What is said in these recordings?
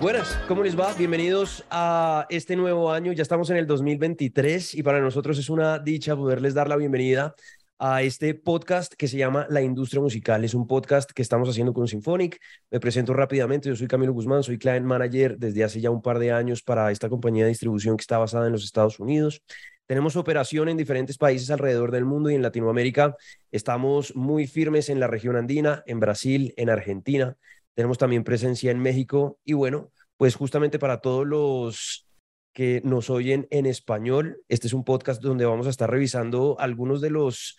Buenas, ¿cómo les va? Bienvenidos a este nuevo año. Ya estamos en el 2023 y para nosotros es una dicha poderles dar la bienvenida a este podcast que se llama La Industria Musical. Es un podcast que estamos haciendo con Symphonic. Me presento rápidamente. Yo soy Camilo Guzmán, soy client manager desde hace ya un par de años para esta compañía de distribución que está basada en los Estados Unidos. Tenemos operación en diferentes países alrededor del mundo y en Latinoamérica. Estamos muy firmes en la región andina, en Brasil, en Argentina. Tenemos también presencia en México y bueno, pues justamente para todos los que nos oyen en español, este es un podcast donde vamos a estar revisando algunos de los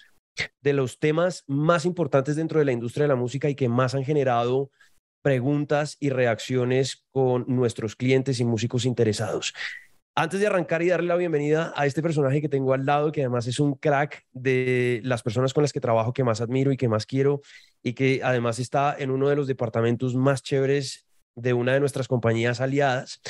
de los temas más importantes dentro de la industria de la música y que más han generado preguntas y reacciones con nuestros clientes y músicos interesados. Antes de arrancar y darle la bienvenida a este personaje que tengo al lado, que además es un crack de las personas con las que trabajo, que más admiro y que más quiero, y que además está en uno de los departamentos más chéveres de una de nuestras compañías aliadas,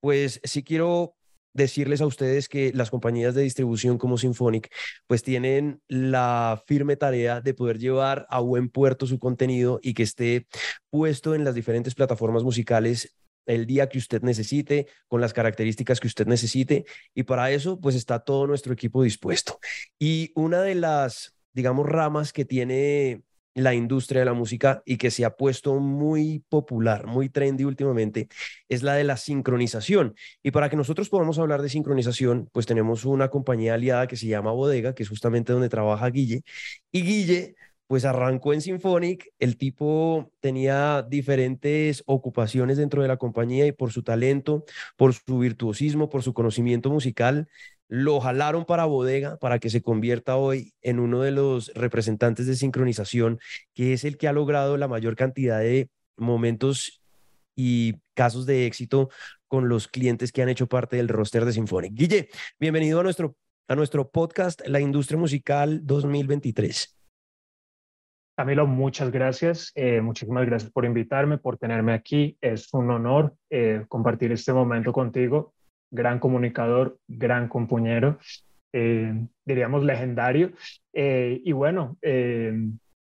pues sí quiero decirles a ustedes que las compañías de distribución como Symphonic pues tienen la firme tarea de poder llevar a buen puerto su contenido y que esté puesto en las diferentes plataformas musicales el día que usted necesite, con las características que usted necesite. Y para eso, pues está todo nuestro equipo dispuesto. Y una de las, digamos, ramas que tiene la industria de la música y que se ha puesto muy popular, muy trendy últimamente, es la de la sincronización. Y para que nosotros podamos hablar de sincronización, pues tenemos una compañía aliada que se llama Bodega, que es justamente donde trabaja Guille. Y Guille pues arrancó en Symphonic, el tipo tenía diferentes ocupaciones dentro de la compañía y por su talento, por su virtuosismo, por su conocimiento musical, lo jalaron para bodega para que se convierta hoy en uno de los representantes de sincronización, que es el que ha logrado la mayor cantidad de momentos y casos de éxito con los clientes que han hecho parte del roster de Symphonic. Guille, bienvenido a nuestro, a nuestro podcast La Industria Musical 2023. Camilo, muchas gracias. Eh, muchísimas gracias por invitarme, por tenerme aquí. Es un honor eh, compartir este momento contigo gran comunicador, gran compañero, eh, diríamos legendario. Eh, y bueno, eh,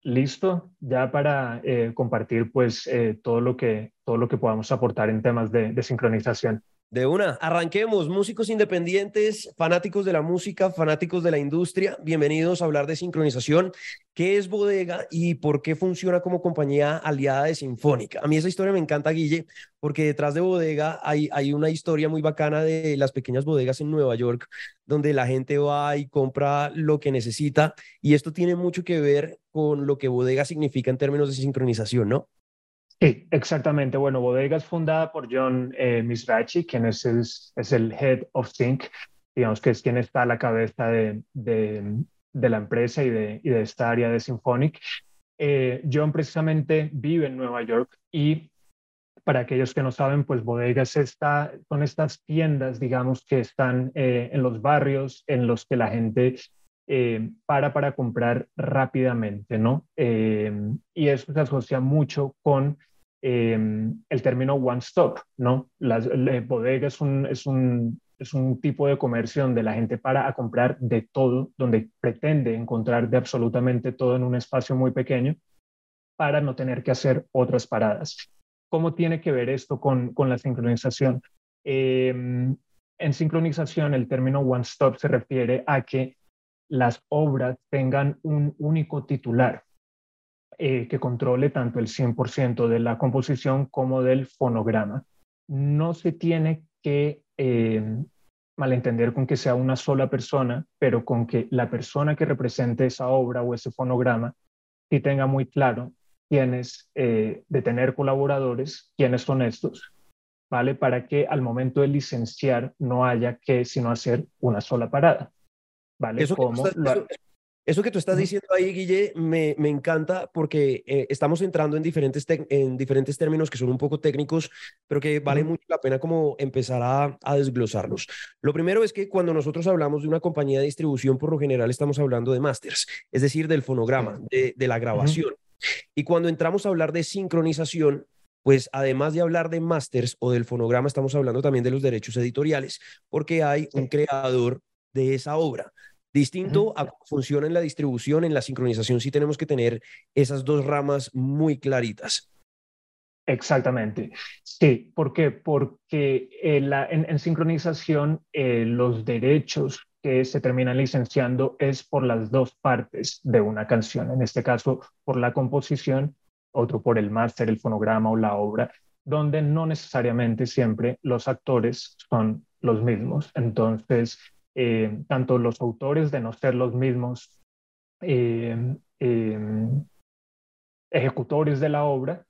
listo ya para compartir pues todo, lo que, todo lo que podamos aportar en temas de, de sincronización. De una, arranquemos, músicos independientes, fanáticos de la música, fanáticos de la industria, bienvenidos a hablar de sincronización. ¿Qué es Bodega y por qué funciona como compañía aliada de Sinfónica? A mí esa historia me encanta, Guille, porque detrás de Bodega hay, hay una historia muy bacana de las pequeñas bodegas en Nueva York, donde la gente va y compra lo que necesita y esto tiene mucho que ver con lo que Bodega significa en términos de sincronización, ¿no? Sí, exactamente. Bueno, Bodega es fundada por John eh, Misrachi, quien es el, es el Head of Sync, digamos que es quien está a la cabeza de, de, de la empresa y de, y de, esta área de Symphonic. Eh, John precisamente vive en Nueva York y para aquellos que no saben, pues bodegas está, son estas tiendas, digamos, que están eh, en los barrios en los que la gente eh, para para comprar rápidamente, ¿no? Eh, y eso se asocia mucho con Em, el término one stop, ¿no? Las bodegas es un, es, un, es un tipo de comercio donde la gente para a comprar de todo, donde pretende encontrar de absolutamente todo en un espacio muy pequeño para no tener que hacer otras paradas. ¿Cómo tiene que ver esto con, con la sincronización? Em, en sincronización, el término one stop se refiere a que las obras tengan un único titular, eh, que controle tanto el 100% de la composición como del fonograma. No se tiene que eh, malentender con que sea una sola persona, pero con que la persona que represente esa obra o ese fonograma y tenga muy claro quiénes eh, de tener colaboradores, quiénes son estos, ¿vale? Para que al momento de licenciar no haya que sino hacer una sola parada, ¿vale? Eso, Como eso que tú estás diciendo ahí, Guille, me, me encanta porque eh, estamos entrando en diferentes, en diferentes términos que son un poco técnicos, pero que vale mucho la pena como empezar a, a, desglosarlos. Lo primero es que cuando nosotros hablamos de una compañía de distribución, por lo general estamos hablando de masters, es decir, del fonograma, de, de la grabación. Y cuando entramos a hablar de sincronización, pues además de hablar de masters o del fonograma, estamos hablando también de los derechos editoriales, porque hay un creador de esa obra. Distinto a cómo funciona en la distribución, en la sincronización, sí tenemos que tener esas dos ramas muy claritas. Exactamente. Sí, ¿por qué? Porque eh, en, sincronización eh, los derechos que se terminan licenciando es por las dos partes de una canción, en este caso por la composición, otro por el máster, el fonograma o la obra, donde no necesariamente siempre los actores son los mismos. Entonces, eh, tanto los autores de no ser los mismos ejecutores de la obra,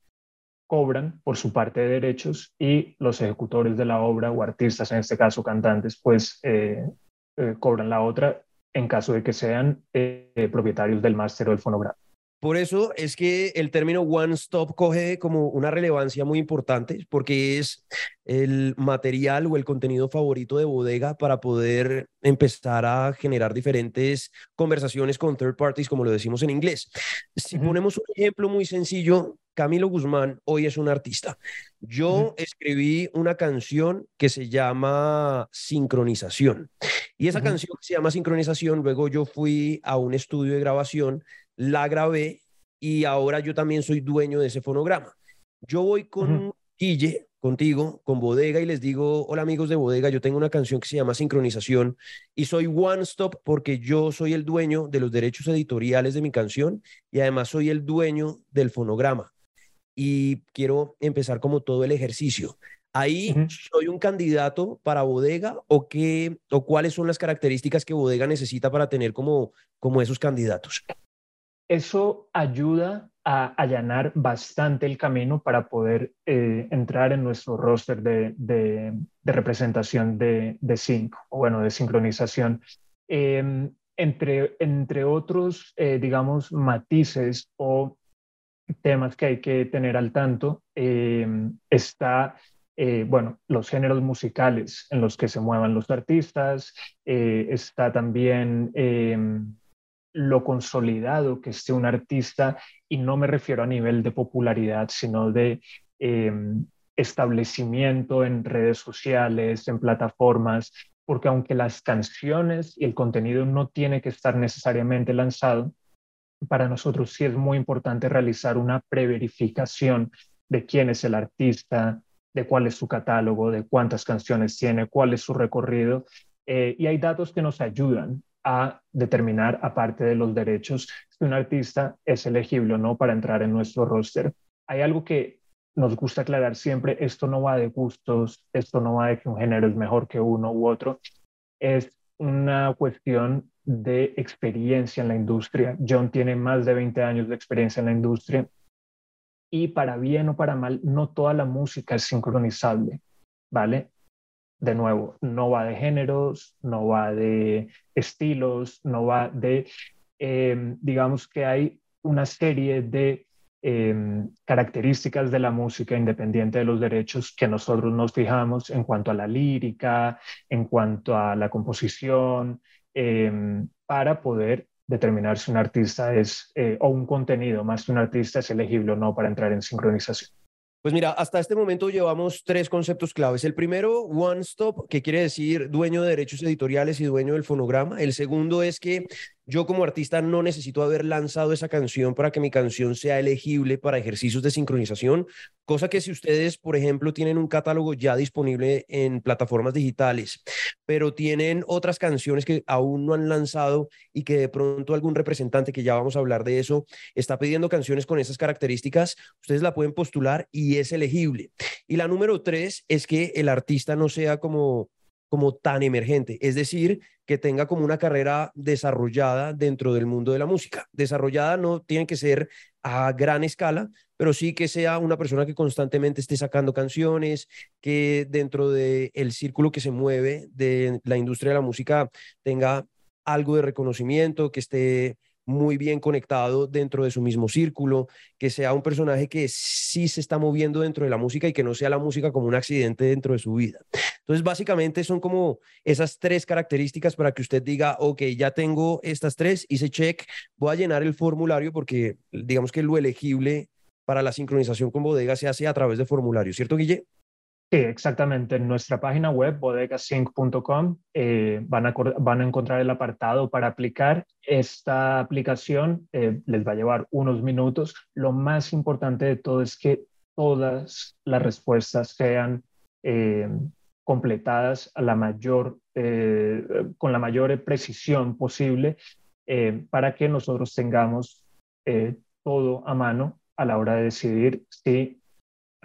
cobran por su parte de derechos y los ejecutores de la obra o artistas, en este caso cantantes, pues eh, eh, cobran la otra en caso de que sean eh, propietarios del máster o del fonograma. Por eso es que el término one stop coge como una relevancia muy importante porque es el material o el contenido favorito de bodega para poder empezar a generar diferentes conversaciones con third parties, como lo decimos en inglés. Si ponemos un ejemplo muy sencillo, Camilo Guzmán hoy es un artista. Yo escribí una canción que se llama Sincronización. Y esa canción que se llama Sincronización, luego yo fui a un estudio de grabación la grabé y ahora yo también soy dueño de ese fonograma. Yo voy con Guille, contigo, con Bodega y les digo, hola amigos de Bodega, yo tengo una canción que se llama Sincronización y soy One Stop porque yo soy el dueño de los derechos editoriales de mi canción y además soy el dueño del fonograma. Y quiero empezar como todo el ejercicio. Ahí soy un candidato para bodega o qué o cuáles son las características que bodega necesita para tener como como esos candidatos. Eso ayuda a allanar bastante el camino para poder eh, entrar en nuestro roster de, representación de, de o bueno, de sincronización. Em, entre, entre otros, eh, digamos, matices o temas que hay que tener al tanto, em, está eh, bueno, los géneros musicales en los que se muevan los artistas, está también em, lo consolidado que esté un artista, y no me refiero a nivel de popularidad, sino de em, establecimiento en redes sociales, en plataformas, porque aunque las canciones y el contenido no tiene que estar necesariamente lanzado, para nosotros sí es muy importante realizar una preverificación de quién es el artista, de cuál es su catálogo, de cuántas canciones tiene, cuál es su recorrido. Eh, y hay datos que nos ayudan a determinar, aparte de los derechos, si un artista es elegible o no para entrar en nuestro roster. Hay algo que nos gusta aclarar siempre, esto no va de gustos, esto no va de que un género es mejor que uno u otro, es una cuestión de experiencia en la industria. John tiene más de 20 años de experiencia en la industria y para bien o para mal, no toda la música es sincronizable, ¿vale? De nuevo, no va de géneros, no va de estilos, no va de, em, digamos que hay una serie de em, características de la música independiente de los derechos que nosotros nos fijamos en cuanto a la lírica, en cuanto a la composición, em, para poder determinar si un artista es, eh, o un contenido más que un artista es elegible o no para entrar en sincronización. Pues mira, hasta este momento llevamos tres conceptos claves. El primero, One Stop, que quiere decir dueño de derechos editoriales y dueño del fonograma. El segundo es que yo como artista no necesito haber lanzado esa canción para que mi canción sea elegible para ejercicios de sincronización, cosa que si ustedes, por ejemplo, tienen un catálogo ya disponible en plataformas digitales, pero tienen otras canciones que aún no han lanzado y que de pronto algún representante, que ya vamos a hablar de eso, está pidiendo canciones con esas características, ustedes la pueden postular y es elegible. Y la número tres es que el artista no sea como como tan emergente, es decir, que tenga como una carrera desarrollada dentro del mundo de la música. Desarrollada no tiene que ser a gran escala, pero sí que sea una persona que constantemente esté sacando canciones, que dentro del el círculo que se mueve de la industria de la música tenga algo de reconocimiento, que esté muy bien conectado dentro de su mismo círculo, que sea un personaje que sí se está moviendo dentro de la música y que no sea la música como un accidente dentro de su vida. Entonces, básicamente son como esas tres características para que usted diga, ok, ya tengo estas tres, hice check, voy a llenar el formulario porque digamos que lo elegible para la sincronización con bodega se hace a través de formulario, ¿cierto, Guille? Sí, exactamente. En nuestra página web, bodegasync.com, eh, van, a, van a encontrar el apartado para aplicar. Esta aplicación eh, les va a llevar unos minutos. Lo más importante de todo es que todas las respuestas sean eh, completadas a la mayor, con la mayor precisión posible para que nosotros tengamos todo a mano a la hora de decidir si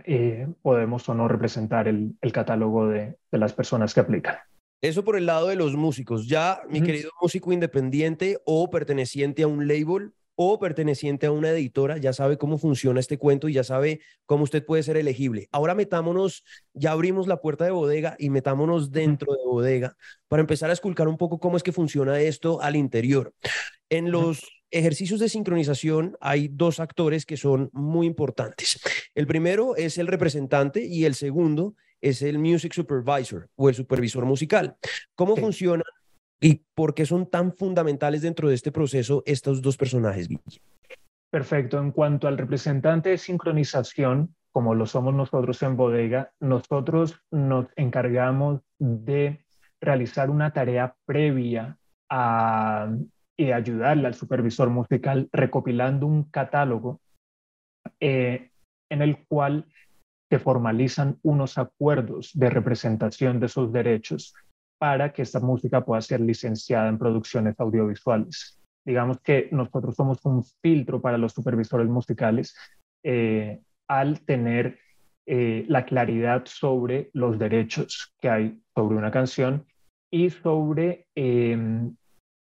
eh, podemos o no representar el, catálogo de, las personas que aplican. Eso por el lado de los músicos. Ya, mi querido músico independiente o perteneciente a un label o perteneciente a una editora, ya sabe cómo funciona este cuento y ya sabe cómo usted puede ser elegible. Ahora metámonos, ya abrimos la puerta de bodega y metámonos dentro de bodega para empezar a esculcar un poco cómo es que funciona esto al interior. En los ejercicios de sincronización hay dos actores que son muy importantes. El primero es el representante y el segundo es el music supervisor o el supervisor musical. ¿Cómo funciona y por qué son tan fundamentales dentro de este proceso estos dos personajes, Perfecto. En cuanto al representante de sincronización, como lo somos nosotros en bodega, nosotros nos encargamos de realizar una tarea previa a y ayudarle al supervisor musical recopilando un catálogo eh, en el cual se formalizan unos acuerdos de representación de esos derechos para que esta música pueda ser licenciada en producciones audiovisuales. Digamos que nosotros somos un filtro para los supervisores musicales eh, al tener eh, la claridad sobre los derechos que hay sobre una canción y sobre em,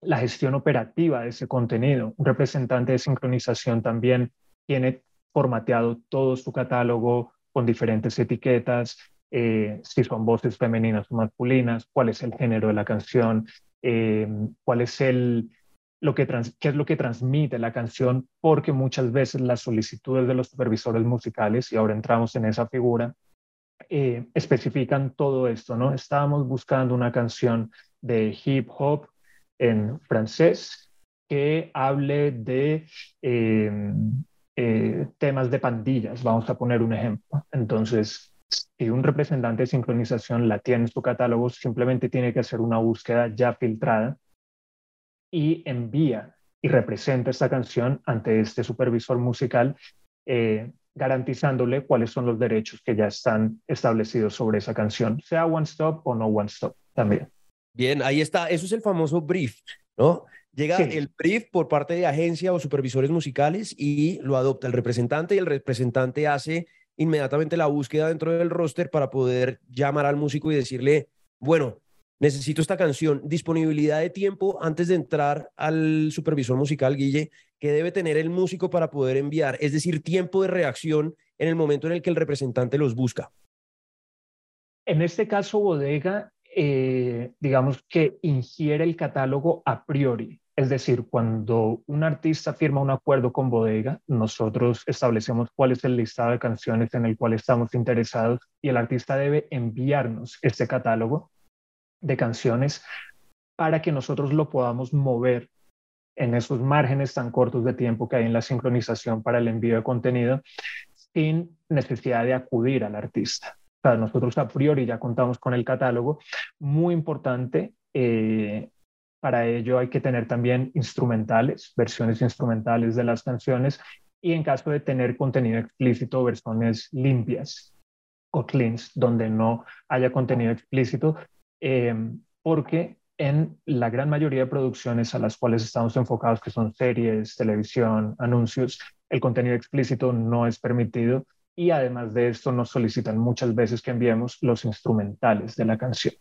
la gestión operativa de ese contenido. Un representante de sincronización también tiene formateado todo su catálogo con diferentes etiquetas, eh, si son voces femeninas o masculinas, cuál es el género de la canción, eh, cuál es el, lo que qué es lo que transmite la canción, porque muchas veces las solicitudes de los supervisores musicales, y ahora entramos en esa figura, eh, especifican todo esto, ¿no? Estábamos buscando una canción de hip hop en francés que hable de eh, eh, temas de pandillas, vamos a poner un ejemplo. Entonces, si un representante de sincronización la tiene en su catálogo, simplemente tiene que hacer una búsqueda ya filtrada y envía y representa esta canción ante este supervisor musical, eh, garantizándole cuáles son los derechos que ya están establecidos sobre esa canción, sea one stop o no one stop también. Bien, ahí está. Eso es el famoso brief, ¿no? Llega el brief por parte de agencia o supervisores musicales y lo adopta el representante y el representante hace inmediatamente la búsqueda dentro del roster para poder llamar al músico y decirle, bueno, necesito esta canción, disponibilidad de tiempo antes de entrar al supervisor musical, Guille, que debe tener el músico para poder enviar, es decir, tiempo de reacción en el momento en el que el representante los busca. En este caso, Bodega eh, digamos que ingiere el catálogo a priori. Es decir, cuando un artista firma un acuerdo con bodega, nosotros establecemos cuál es el listado de canciones en el cual estamos interesados y el artista debe enviarnos este catálogo de canciones para que nosotros lo podamos mover en esos márgenes tan cortos de tiempo que hay en la sincronización para el envío de contenido sin necesidad de acudir al artista nosotros a priori ya contamos con el catálogo. Muy importante, eh, para ello hay que tener también instrumentales, versiones instrumentales de las canciones y en caso de tener contenido explícito, versiones limpias o cleans, donde no haya contenido explícito, eh, porque en la gran mayoría de producciones a las cuales estamos enfocados, que son series, televisión, anuncios, el contenido explícito no es permitido y además de esto nos solicitan muchas veces que enviemos los instrumentales de la canción.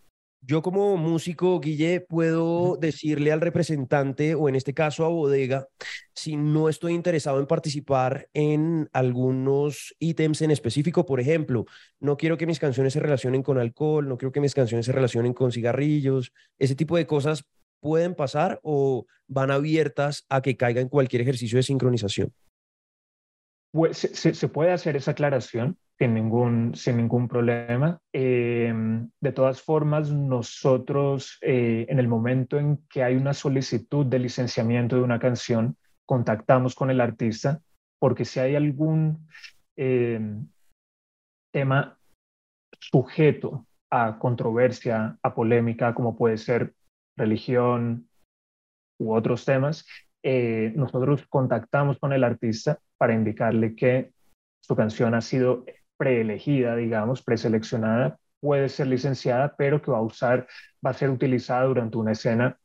Yo como músico, Guille, puedo decirle al representante o en este caso a Bodega, si no estoy interesado en participar en algunos ítems en específico, por ejemplo, no quiero que mis canciones se relacionen con alcohol, no quiero que mis canciones se relacionen con cigarrillos, ese tipo de cosas pueden pasar o van abiertas a que caiga en cualquier ejercicio de sincronización. Pues, se, puede hacer esa aclaración sin ningún, sin ningún problema. Em, de todas formas, nosotros eh, en el momento en que hay una solicitud de licenciamiento de una canción, contactamos con el artista porque si hay algún eh, tema sujeto a controversia, a polémica, como puede ser religión u otros temas, eh, nosotros contactamos con el artista para indicarle que su canción ha sido preelegida, digamos, preseleccionada, puede ser licenciada, pero que va a usar, va a ser utilizada durante una escena.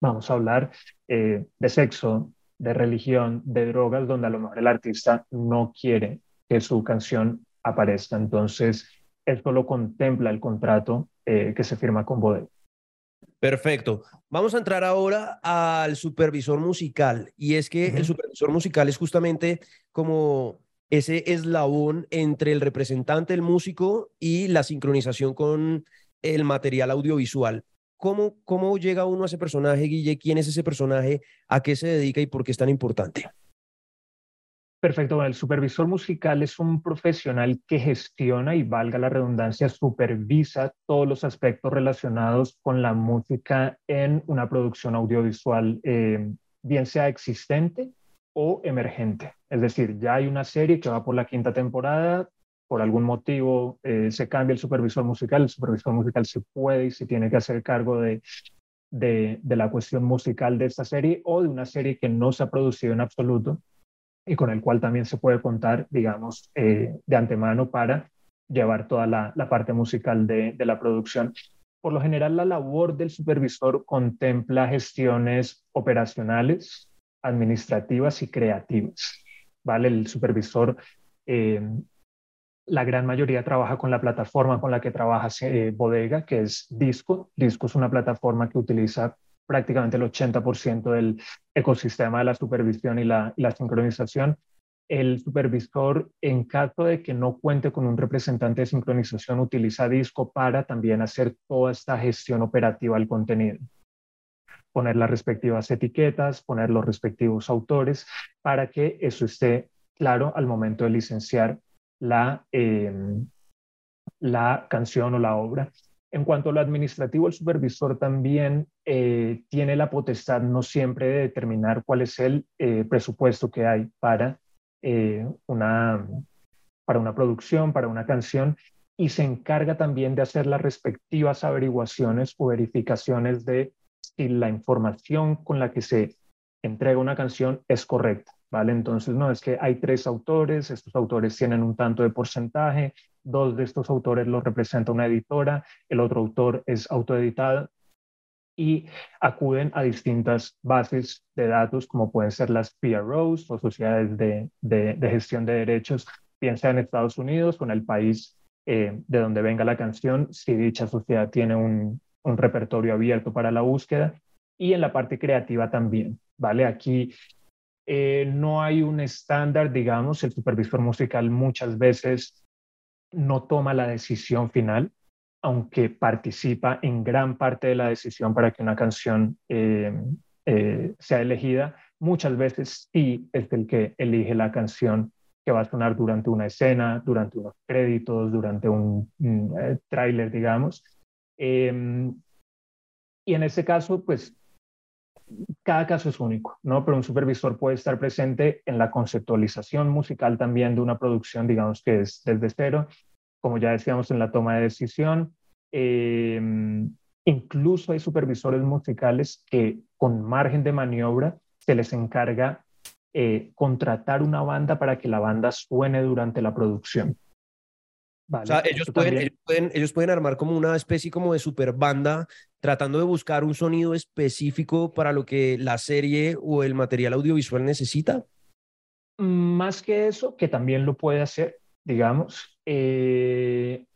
Vamos a hablar eh, de sexo, de religión, de drogas, donde a lo mejor el artista no quiere que su canción aparezca. Entonces, esto lo contempla el contrato eh, que se firma con Bodega. Perfecto. Vamos a entrar ahora al supervisor musical. Y es que el supervisor musical es justamente como ese eslabón entre el representante, el músico y la sincronización con el material audiovisual. ¿Cómo, ¿Cómo llega uno a ese personaje, Guille? ¿Quién es ese personaje? ¿A qué se dedica y por qué es tan importante? Perfecto. Bueno, el supervisor musical es un profesional que gestiona y, valga la redundancia, supervisa todos los aspectos relacionados con la música en una producción audiovisual, eh, bien sea existente o emergente. Es decir, ya hay una serie que va por la quinta temporada, por algún motivo eh, se cambia el supervisor musical, el supervisor musical se puede y se tiene que hacer cargo de, de, de la cuestión musical de esta serie o de una serie que no se ha producido en absoluto y con el cual también se puede contar, digamos, eh, de antemano para llevar toda la, parte musical de, la producción. Por lo general, la labor del supervisor contempla gestiones operacionales, administrativas y creativas. ¿vale? El supervisor, eh, la gran mayoría trabaja con la plataforma con la que trabaja eh, Bodega, que es Disco. Disco es una plataforma que utiliza prácticamente el 80% del ecosistema de la supervisión y la, sincronización. El supervisor, en caso de que no cuente con un representante de sincronización, utiliza Disco para también hacer toda esta gestión operativa del contenido poner las respectivas etiquetas, poner los respectivos autores, para que eso esté claro al momento de licenciar la, eh, la canción o la obra. En cuanto a lo administrativo, el supervisor también eh, tiene la potestad no siempre de determinar cuál es el eh, presupuesto que hay para, eh, una, para una producción, para una canción, y se encarga también de hacer las respectivas averiguaciones o verificaciones de si la información con la que se entrega una canción es correcta. ¿Vale? Entonces, no, es que hay tres autores, estos autores tienen un tanto de porcentaje, dos de estos autores los representa una editora, el otro autor es autoeditado y acuden a distintas bases de datos como pueden ser las PROs o sociedades de, de, gestión de derechos, bien sea en Estados Unidos en el país eh, de donde venga la canción, si dicha sociedad tiene un, un repertorio abierto para la búsqueda y en la parte creativa también, ¿vale? Aquí eh, no hay un estándar, digamos, el supervisor musical muchas veces no toma la decisión final, aunque participa en gran parte de la decisión para que una canción eh, eh, sea elegida, muchas veces sí es el que elige la canción que va a sonar durante una escena, durante unos créditos, durante un, un tráiler, digamos. Em, y en ese caso, pues cada caso es único, ¿no? Pero un supervisor puede estar presente en la conceptualización musical también de una producción, digamos que es desde cero, como ya decíamos en la toma de decisión. Eh, incluso hay supervisores musicales que con margen de maniobra se les encarga eh, contratar una banda para que la banda suene durante la producción. O sea, ellos pueden, ellos pueden, armar como una especie como de super banda tratando de buscar un sonido específico para lo que la serie o el material audiovisual necesita. Más que eso, que también lo puede hacer, digamos. Eh,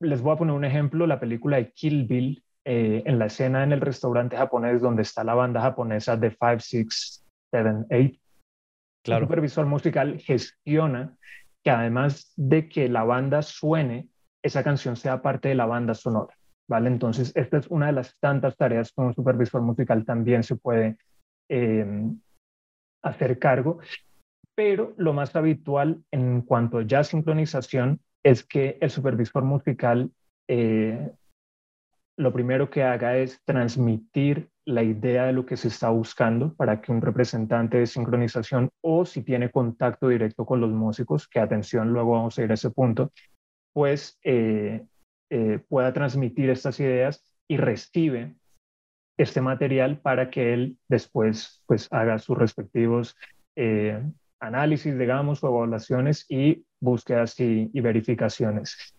les voy a poner un ejemplo, la película de Kill Bill, eh, en la escena en el restaurante japonés donde está la banda japonesa de 5, 6, 7, 8. Claro. El supervisor musical gestiona que además de que la banda suene, esa canción sea parte de la banda sonora. ¿vale? Entonces, esta es una de las tantas tareas que un supervisor musical también se puede em, hacer cargo. Pero lo más habitual en cuanto ya sincronización es que el supervisor musical eh, lo primero que haga es transmitir la idea de lo que se está buscando para que un representante de sincronización o si tiene contacto directo con los músicos, que atención, luego vamos a ir a ese punto, pues eh, eh, pueda transmitir estas ideas y recibe este material para que él después pues haga sus respectivos eh, análisis, digamos, o evaluaciones y búsquedas y, y verificaciones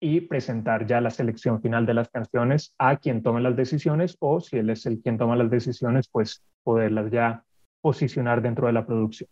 y presentar ya la selección final de las canciones a quien tome las decisiones o si él es el quien toma las decisiones, pues poderlas ya posicionar dentro de la producción.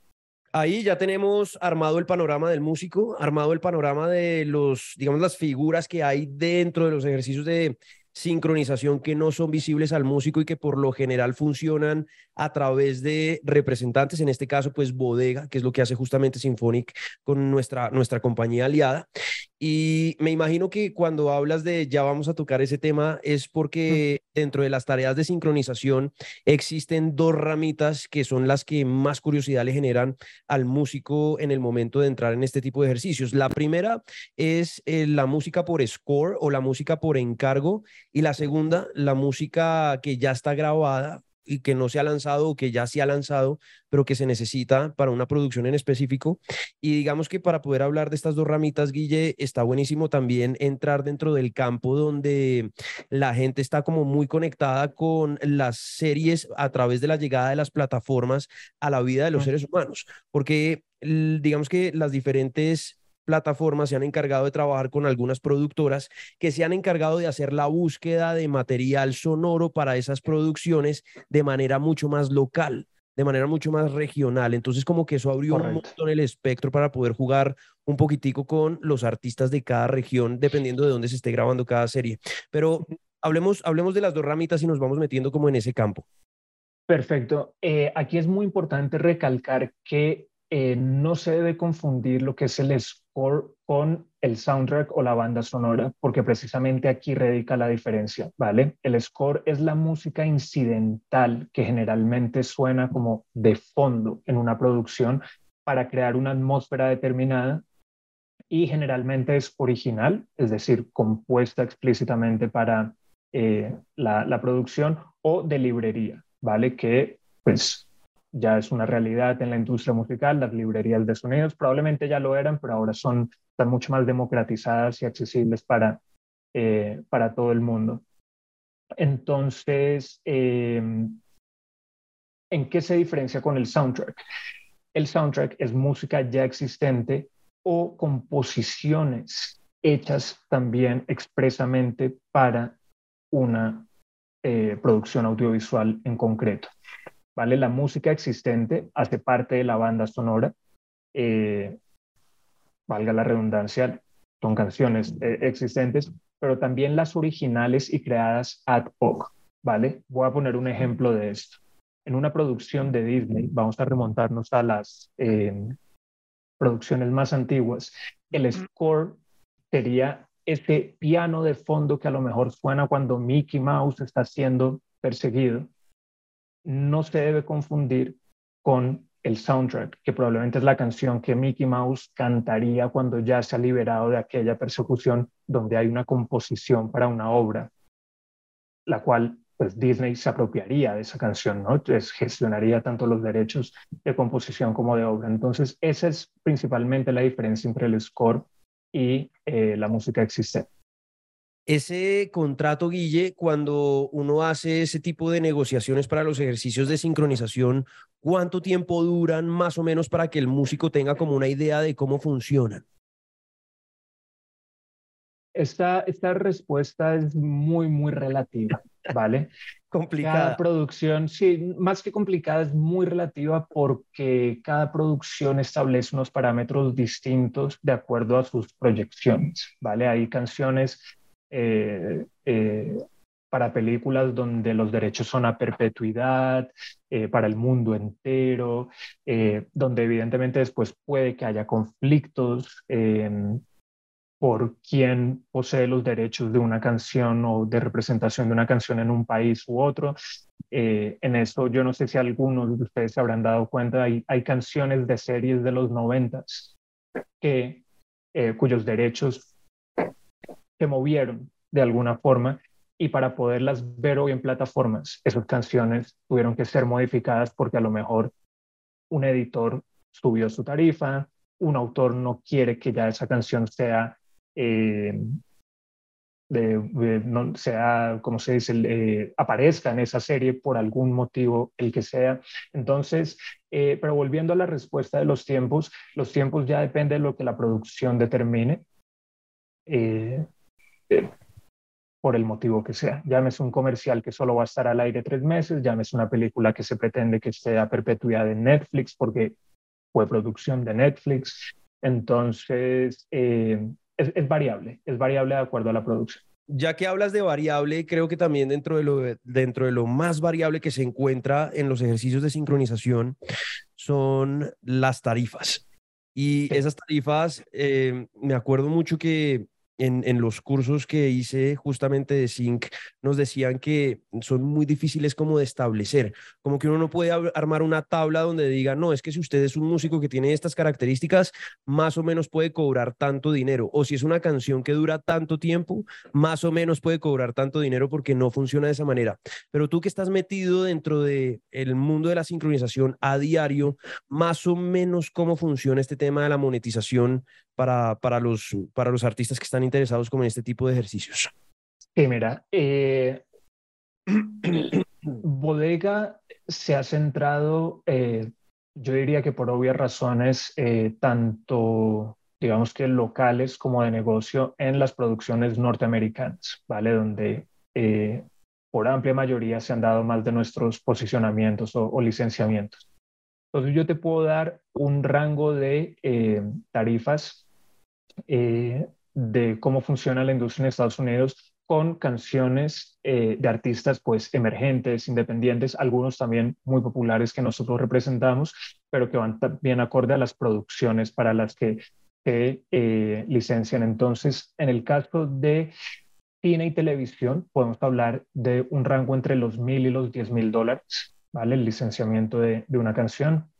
Ahí ya tenemos armado el panorama del músico, armado el panorama de los, digamos, las figuras que hay dentro de los ejercicios de sincronización que no son visibles al músico y que por lo general funcionan a través de representantes, en este caso pues Bodega, que es lo que hace justamente Symphonic con nuestra, nuestra compañía aliada. Y me imagino que cuando hablas de ya vamos a tocar ese tema es porque dentro de las tareas de sincronización existen dos ramitas que son las que más curiosidad le generan al músico en el momento de entrar en este tipo de ejercicios. La primera es eh, la música por score o la música por encargo y la segunda, la música que ya está grabada y que no se ha lanzado o que ya se ha lanzado, pero que se necesita para una producción en específico. Y digamos que para poder hablar de estas dos ramitas, Guille, está buenísimo también entrar dentro del campo donde la gente está como muy conectada con las series a través de la llegada de las plataformas a la vida de los seres humanos, porque digamos que las diferentes plataformas se han encargado de trabajar con algunas productoras que se han encargado de hacer la búsqueda de material sonoro para esas producciones de manera mucho más local de manera mucho más regional. Entonces, como que eso abrió un montón el espectro para poder jugar un poquitico con los artistas de cada región, dependiendo de dónde se esté grabando cada serie. Pero hablemos, hablemos de las dos ramitas y nos vamos metiendo como en ese campo. Perfecto. Eh, aquí es muy importante recalcar que eh, no se debe confundir lo que es el con el soundtrack o la banda sonora, porque precisamente aquí radica la diferencia, ¿vale? El score es la música incidental que generalmente suena como de fondo en una producción para crear una atmósfera determinada y generalmente es original, es decir, compuesta explícitamente para eh, la, la producción o de librería, ¿vale? Que pues ya es una realidad en la industria musical, las librerías de sonidos probablemente ya lo eran, pero ahora son, están mucho más democratizadas y accesibles para, eh, para todo el mundo. Entonces, em, ¿en qué se diferencia con el soundtrack? El soundtrack es música ya existente o composiciones hechas también expresamente para una eh, producción audiovisual en concreto. ¿Vale? La música existente hace parte de la banda sonora, eh, valga la redundancia, son canciones eh, existentes, pero también las originales y creadas ad hoc, ¿vale? Voy a poner un ejemplo de esto. En una producción de Disney, vamos a remontarnos a las eh, producciones más antiguas, el score sería este piano de fondo que a lo mejor suena cuando Mickey Mouse está siendo perseguido, no se debe confundir con el soundtrack, que probablemente es la canción que Mickey Mouse cantaría cuando ya se ha liberado de aquella persecución donde hay una composición para una obra, la cual pues Disney se apropiaría de esa canción, ¿no? Entonces gestionaría tanto los derechos de composición como de obra. Entonces, esa es principalmente la diferencia entre el score y eh, la música existente ese contrato, Guille, cuando uno hace ese tipo de negociaciones para los ejercicios de sincronización, ¿cuánto tiempo duran más o menos para que el músico tenga como una idea de cómo funcionan? Esta, esta respuesta es muy, muy relativa, ¿vale? complicada. Cada producción, sí, más que complicada, es muy relativa porque cada producción establece unos parámetros distintos de acuerdo a sus proyecciones, ¿vale? Hay canciones eh, eh, para películas donde los derechos son a perpetuidad, eh, para el mundo entero, donde evidentemente después puede que haya conflictos por quién posee los derechos de una canción o de representación de una canción en un país u otro. en eso yo no sé si algunos de ustedes se habrán dado cuenta, hay, hay canciones de series de los noventas que, cuyos derechos se movieron de alguna forma y para poderlas ver hoy en plataformas, esas canciones tuvieron que ser modificadas porque a lo mejor un editor subió su tarifa, un autor no quiere que ya esa canción sea, eh, de, no, sea como se dice, eh, aparezca en esa serie por algún motivo, el que sea. Entonces, eh, pero volviendo a la respuesta de los tiempos, los tiempos ya depende de lo que la producción determine por el motivo que sea. Llámese un comercial que solo va a estar al aire tres meses, llámese una película que se pretende que esté a perpetuidad en Netflix porque fue producción de Netflix. Entonces, eh, es, variable, es variable de acuerdo a la producción. Ya que hablas de variable, creo que también dentro de lo, dentro de lo más variable que se encuentra en los ejercicios de sincronización son las tarifas. Y esas tarifas, eh, me acuerdo mucho que en, los cursos que hice justamente de Sync, nos decían que son muy difíciles como de establecer, como que uno no puede armar una tabla donde diga, no, es que si usted es un músico que tiene estas características, más o menos puede cobrar tanto dinero, o si es una canción que dura tanto tiempo, más o menos puede cobrar tanto dinero porque no funciona de esa manera. Pero tú que estás metido dentro del el mundo de la sincronización a diario, más o menos cómo funciona este tema de la monetización para, para, los, para los artistas que están interesados como en este tipo de ejercicios? Sí, mira, eh, Bodega se ha centrado, eh, yo diría que por obvias razones, eh, tanto digamos que locales como de negocio en las producciones norteamericanas, ¿vale? Donde por amplia mayoría se han dado más de nuestros posicionamientos o licenciamientos. Entonces yo te puedo dar un rango de tarifas eh, de cómo funciona la industria en Estados Unidos con canciones eh, de artistas pues emergentes, independientes, algunos también muy populares que nosotros representamos, pero que van bien acorde a las producciones para las que se eh, licencian. Entonces, en el caso de cine y televisión, podemos hablar de un rango entre los mil y los diez mil dólares, ¿vale? El licenciamiento de, de una canción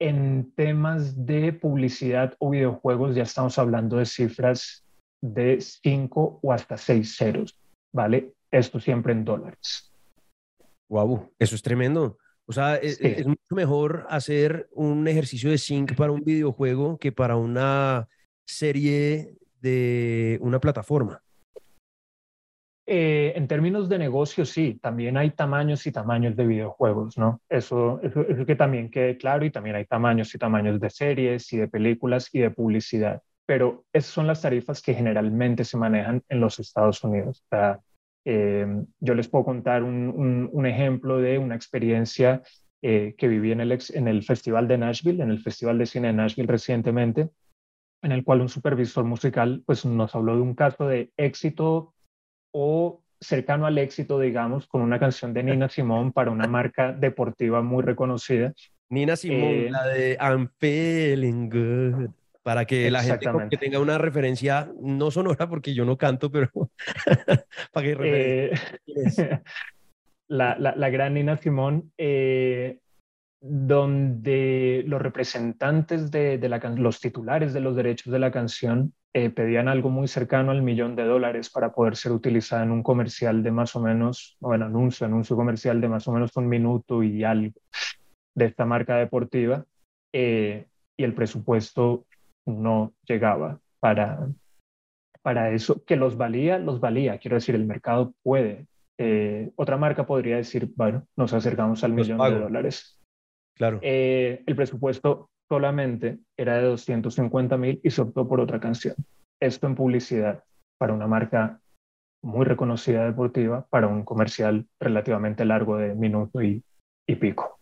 en temas de publicidad o videojuegos ya estamos hablando de cifras de 5 o hasta 6 ceros, ¿vale? Esto siempre en dólares. Wow, eso es tremendo. O sea, e, es, es, mucho mejor hacer un ejercicio de sync para un videojuego que para una serie de una plataforma. Eh, en términos de negocio, sí, también hay tamaños y tamaños de videojuegos, ¿no? Eso, eso, que también quede claro y también hay tamaños y tamaños de series y de películas y de publicidad. Pero esas son las tarifas que generalmente se manejan en los Estados Unidos. O sea, eh, yo les puedo contar un, un, ejemplo de una experiencia eh, que viví en el, en el Festival de Nashville, en el Festival de Cine de Nashville recientemente, en el cual un supervisor musical pues, nos habló de un caso de éxito o cercano al éxito, digamos, con una canción de Nina Simone para una marca deportiva muy reconocida. Nina Simone, eh, la de I'm Feeling Good. Para que la gente que tenga una referencia, no sonora porque yo no canto, pero para que eh, la, la, la, gran Nina Simone eh, donde los representantes de, la, los titulares de los derechos de la canción eh, pedían algo muy cercano al millón de dólares para poder ser utilizada en un comercial de más o menos, bueno, anuncio, anuncio comercial de más o menos un minuto y algo de esta marca deportiva, eh, y el presupuesto no llegaba para, para eso, que los valía, los valía, quiero decir, el mercado puede. Eh, otra marca podría decir, bueno, nos acercamos al millón de dólares Claro. Eh, el presupuesto solamente era de 250 mil y se optó por otra canción. Esto en publicidad para una marca muy reconocida deportiva, para un comercial relativamente largo de minuto y pico.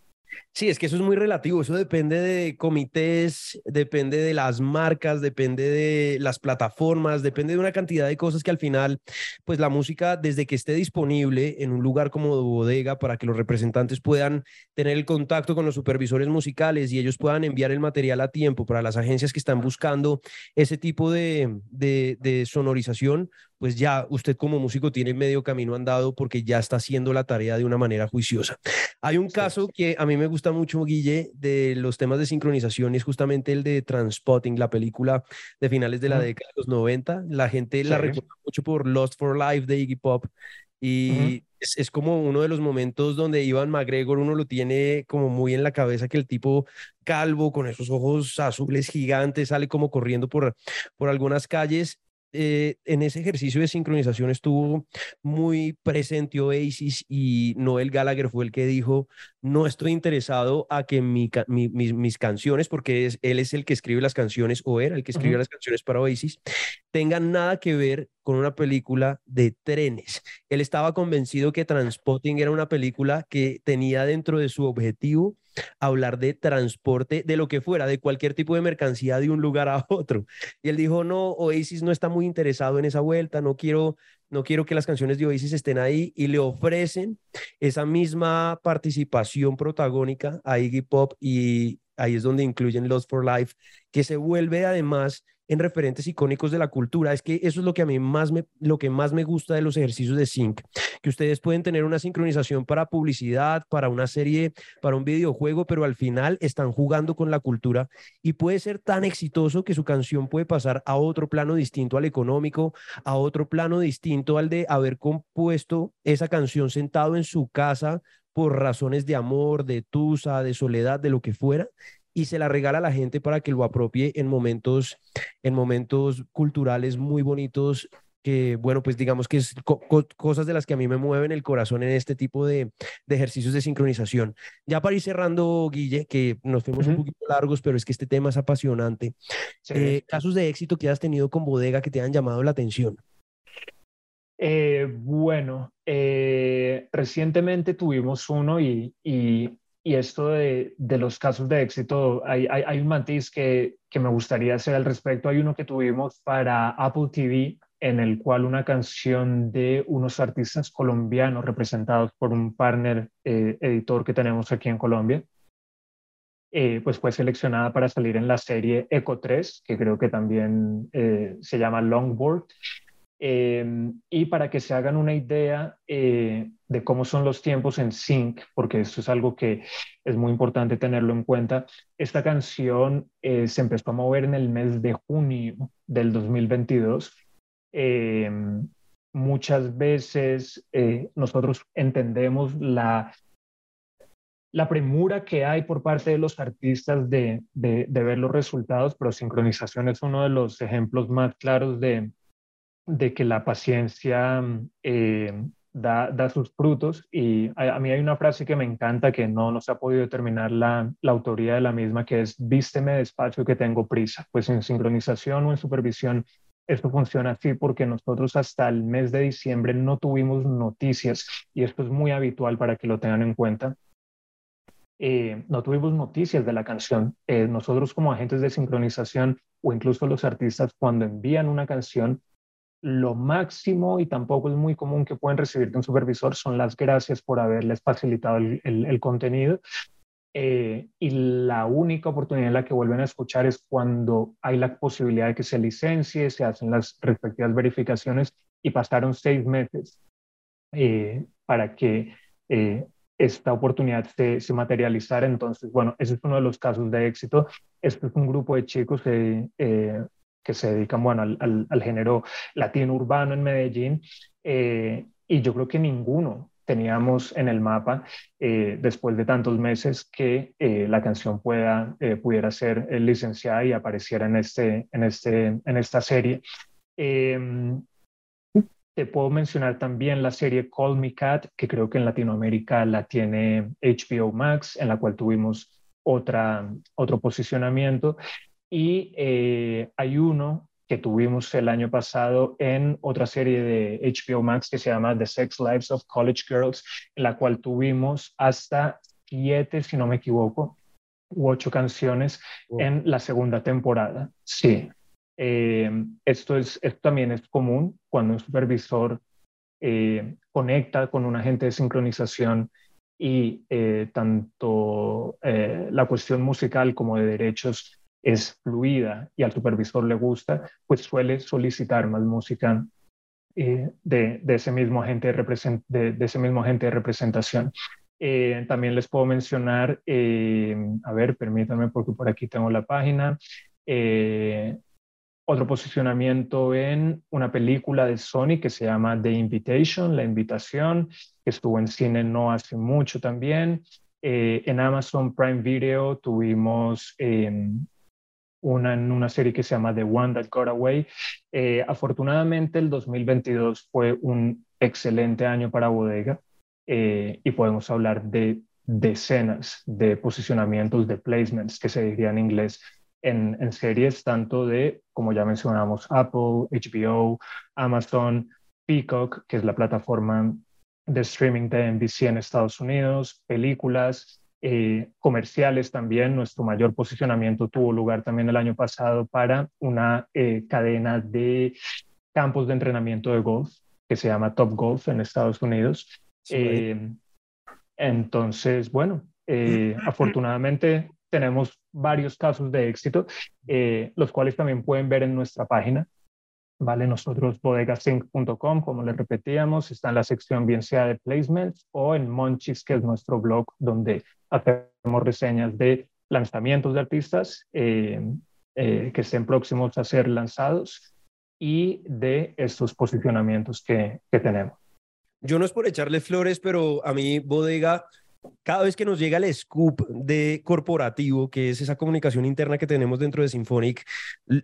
Sí, es que eso es muy relativo, eso depende de comités, depende de las marcas, depende de las plataformas, depende de una cantidad de cosas que al final, pues la música, desde que esté disponible en un lugar como bodega para que los representantes puedan tener el contacto con los supervisores musicales y ellos puedan enviar el material a tiempo para las agencias que están buscando ese tipo de, de sonorización, pues ya usted como músico tiene medio camino andado porque ya está haciendo la tarea de una manera juiciosa. Hay un caso que a mí me gusta gusta mucho, Guille, de los temas de sincronización es justamente el de Transpotting, la película de finales de la década de los 90. La gente la recuerda mucho por Lost for Life de Iggy Pop. Y es, es, como uno de los momentos donde Ivan McGregor uno lo tiene como muy en la cabeza que el tipo calvo con esos ojos azules gigantes sale como corriendo por, por algunas calles eh, en ese ejercicio de sincronización estuvo muy presente Oasis y Noel Gallagher fue el que dijo, no estoy interesado a que mi, mis, canciones, porque es, él es el que escribe las canciones o era el que escribe las canciones para Oasis, tengan nada que ver con una película de trenes. Él estaba convencido que Transpotting era una película que tenía dentro de su objetivo hablar de transporte, de lo que fuera, de cualquier tipo de mercancía de un lugar a otro. Y él dijo, no, Oasis no está muy interesado en esa vuelta, no quiero, no quiero que las canciones de Oasis estén ahí y le ofrecen esa misma participación protagónica a Iggy Pop y ahí es donde incluyen Lost for Life, que se vuelve además en referentes icónicos de la cultura. Es que eso es lo que a mí más me, lo que más me gusta de los ejercicios de sync, que ustedes pueden tener una sincronización para publicidad, para una serie, para un videojuego, pero al final están jugando con la cultura y puede ser tan exitoso que su canción puede pasar a otro plano distinto al económico, a otro plano distinto al de haber compuesto esa canción sentado en su casa por razones de amor, de tusa, de soledad, de lo que fuera, y se la regala a la gente para que lo apropie en momentos, en momentos culturales muy bonitos que, bueno, pues digamos que es cosas de las que a mí me mueven el corazón en este tipo de, ejercicios de sincronización. Ya para ir cerrando, Guille, que nos fuimos un poquito largos, pero es que este tema es apasionante. Eh, casos de éxito que has tenido con Bodega que te han llamado la atención. Eh, bueno, eh, recientemente tuvimos uno y, esto de, los casos de éxito, hay, un matiz que, me gustaría hacer al respecto. Hay uno que tuvimos para Apple TV, en el cual una canción de unos artistas colombianos representados por un partner eh, editor que tenemos aquí en Colombia, eh, pues fue seleccionada para salir en la serie Eco 3, que creo que también se llama Longboard. Em, y para que se hagan una idea eh, de cómo son los tiempos en sync, porque esto es algo que es muy importante tenerlo en cuenta, esta canción eh, se empezó a mover en el mes de junio del 2022. Em, muchas veces eh, nosotros entendemos la la premura que hay por parte de los artistas de, de, de, ver los resultados, pero sincronización es uno de los ejemplos más claros de, de que la paciencia eh, da, da, sus frutos y a, mí hay una frase que me encanta que no, no se ha podido determinar la, la, autoría de la misma, que es vísteme despacio que tengo prisa. Pues en sincronización o en supervisión esto funciona así porque nosotros hasta el mes de diciembre no tuvimos noticias y esto es muy habitual para que lo tengan en cuenta. Eh, no tuvimos noticias de la canción. Eh, nosotros como agentes de sincronización o incluso los artistas cuando envían una canción lo máximo y tampoco es muy común que pueden recibir de un supervisor son las gracias por haberles facilitado el, contenido. Eh, y la única oportunidad en la que vuelven a escuchar es cuando hay la posibilidad de que se licencie, se hacen las respectivas verificaciones y pasaron seis meses eh, para que eh, esta oportunidad se, se, materializara. Entonces, bueno, ese es uno de los casos de éxito. Este es un grupo de chicos que que se dedican bueno, al, al, género latino urbano en Medellín. Eh, y yo creo que ninguno teníamos en el mapa, eh, después de tantos meses, que eh, la canción pueda, pudiera ser licenciada y apareciera en, este, en, este, en esta serie. Em, te puedo mencionar también la serie Call Me Cat, que creo que en Latinoamérica la tiene HBO Max, en la cual tuvimos otra, otro posicionamiento. Y eh, hay uno que tuvimos el año pasado en otra serie de HBO Max que se llama The Sex Lives of College Girls, en la cual tuvimos hasta siete, si no me equivoco, u ocho canciones en la segunda temporada. Sí. Eh, esto, es, esto también es común cuando un supervisor eh, conecta con un agente de sincronización y tanto la cuestión musical como de derechos es fluida y al supervisor le gusta, pues suele solicitar más música eh, de, ese mismo agente de, de, ese mismo agente de representación. Eh, también les puedo mencionar, eh, a ver, permítanme porque por aquí tengo la página. otro posicionamiento en una película de Sony que se llama The Invitation, La Invitación, que estuvo en cine no hace mucho también. en Amazon Prime Video tuvimos em, una, en una serie que se llama The One That Got Away. Eh, afortunadamente el 2022 fue un excelente año para Bodega eh, y podemos hablar de decenas de posicionamientos, de placements, que se diría en inglés, en, en series tanto de, como ya mencionamos, Apple, HBO, Amazon, Peacock, que es la plataforma de streaming de NBC en Estados Unidos, películas, eh, comerciales también. Nuestro mayor posicionamiento tuvo lugar también el año pasado para una eh, cadena de campos de entrenamiento de golf que se llama Top Golf en Estados Unidos. Eh, entonces, bueno, afortunadamente tenemos varios casos de éxito, los cuales también pueden ver en nuestra página ¿vale? Nosotros bodegasync.com, como les repetíamos, está en la sección bien sea de placements o en Monchis, que es nuestro blog donde hacemos reseñas de lanzamientos de artistas eh, eh, que estén próximos a ser lanzados y de estos posicionamientos que, que tenemos. Yo no es por echarle flores, pero a mí Bodega cada vez que nos llega el scoop de corporativo, que es esa comunicación interna que tenemos dentro de Symphonic,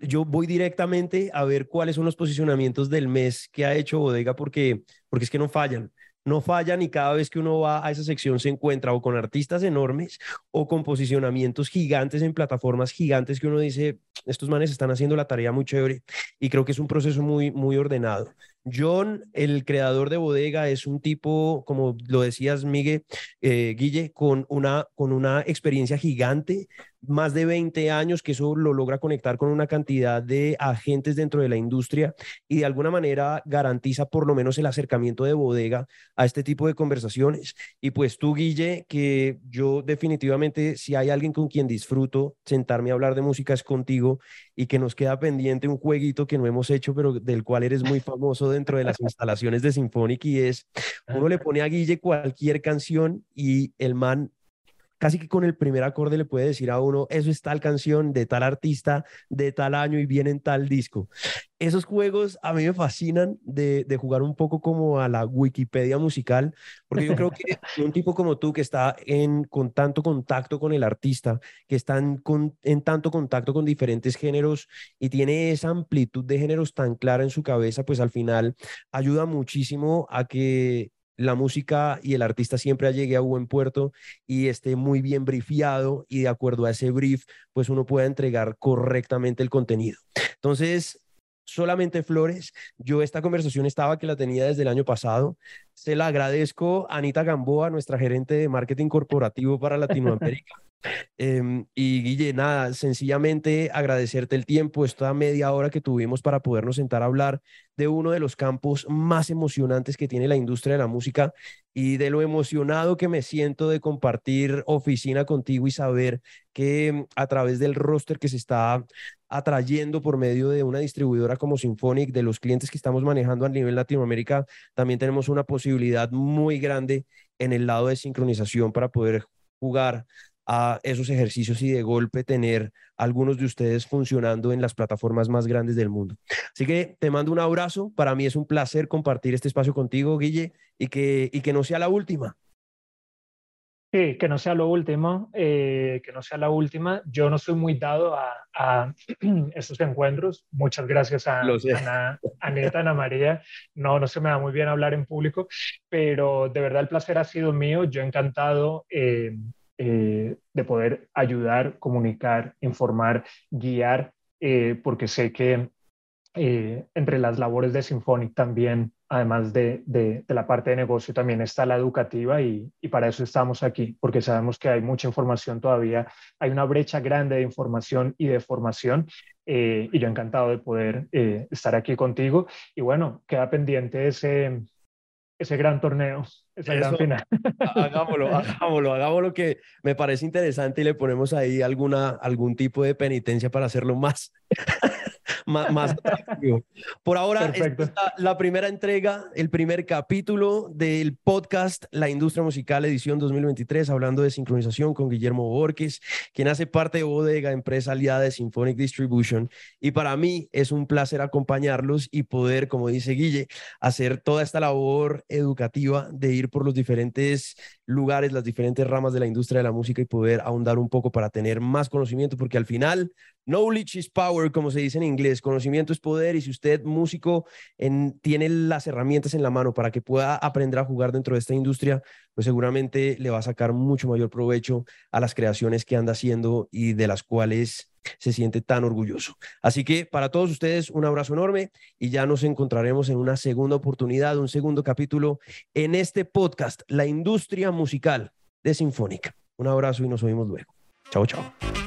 yo voy directamente a ver cuáles son los posicionamientos del mes que ha hecho Bodega, porque, porque es que no fallan no fallan y cada vez que uno va a esa sección se encuentra o con artistas enormes o con posicionamientos gigantes en plataformas gigantes que uno dice, estos manes están haciendo la tarea muy chévere y creo que es un proceso muy, muy ordenado. John, el creador de Bodega, es un tipo, como lo decías, Miguel, eh, Guille, con una, con una experiencia gigante, más de 20 años, que eso lo logra conectar con una cantidad de agentes dentro de la industria y de alguna manera garantiza por lo menos el acercamiento de Bodega a este tipo de conversaciones. Y pues tú, Guille, que yo definitivamente, si hay alguien con quien disfruto sentarme a hablar de música es contigo y que nos queda pendiente un jueguito que no hemos hecho, pero del cual eres muy famoso dentro de las instalaciones de Symphonic y es, uno le pone a Guille cualquier canción y el man casi que con el primer acorde le puede decir a uno, eso es tal canción de tal artista, de tal año y viene en tal disco. Esos juegos a mí me fascinan de, jugar un poco como a la Wikipedia musical, porque yo creo que un tipo como tú que está en con tanto contacto con el artista, que está en, en tanto contacto con diferentes géneros y tiene esa amplitud de géneros tan clara en su cabeza, pues al final ayuda muchísimo a que la música y el artista siempre llegue a buen puerto y esté muy bien briefiado y de acuerdo a ese brief, pues uno pueda entregar correctamente el contenido. Entonces, solamente flores. Yo esta conversación estaba que la tenía desde el año pasado. Se la agradezco a Anita Gamboa, nuestra gerente de marketing corporativo para Latinoamérica. Em, y Guille, nada, sencillamente agradecerte el tiempo, esta media hora que tuvimos para podernos sentar a hablar de uno de los campos más emocionantes que tiene la industria de la música y de lo emocionado que me siento de compartir oficina contigo y saber que a través del roster que se está atrayendo por medio de una distribuidora como Symphonic, de los clientes que estamos manejando a nivel Latinoamérica, también tenemos una posibilidad muy grande en el lado de sincronización para poder jugar a esos ejercicios y de golpe tener algunos de ustedes funcionando en las plataformas más grandes del mundo. Así que te mando un abrazo. Para mí es un placer compartir este espacio contigo, Guille, y que, y que no sea la última. Sí, que no sea lo último, eh, que no sea la última. Yo no soy muy dado a, a estos encuentros. Muchas gracias a, Ana, a Neta, Ana María. No, no se me da muy bien hablar en público, pero de verdad el placer ha sido mío. Yo encantado. Eh, eh, de poder ayudar, comunicar, informar, guiar, eh, porque sé que eh, entre las labores de Symphonic también, además de, de, la parte de negocio, también está la educativa y, y, para eso estamos aquí, porque sabemos que hay mucha información todavía, hay una brecha grande de información y de formación y yo encantado de poder estar aquí contigo. Y bueno, queda pendiente ese, ese gran torneo, esa gran final. Hagámoslo, hagámoslo, hagámoslo que me parece interesante y le ponemos ahí alguna, algún tipo de penitencia para hacerlo más, más, atractivo. Por ahora, es la primera entrega, el primer capítulo del podcast La Industria Musical Edición 2023, hablando de sincronización con Guillermo Borges, quien hace parte de Bodega, empresa aliada de Symphonic Distribution. Y para mí es un placer acompañarlos y poder, como dice Guille, hacer toda esta labor educativa de ir por los diferentes lugares, las diferentes ramas de la industria de la música y poder ahondar un poco para tener más conocimiento, porque al final, knowledge is power, como se dice en inglés, conocimiento es poder y si usted músico tiene las herramientas en la mano para que pueda aprender a jugar dentro de esta industria, pues seguramente le va a sacar mucho mayor provecho a las creaciones que anda haciendo y de las cuales se siente tan orgulloso. Así que para todos ustedes un abrazo enorme y ya nos encontraremos en una segunda oportunidad, un segundo capítulo en este podcast, La industria musical de Sinfónica. Un abrazo y nos oímos luego. Chao, chao.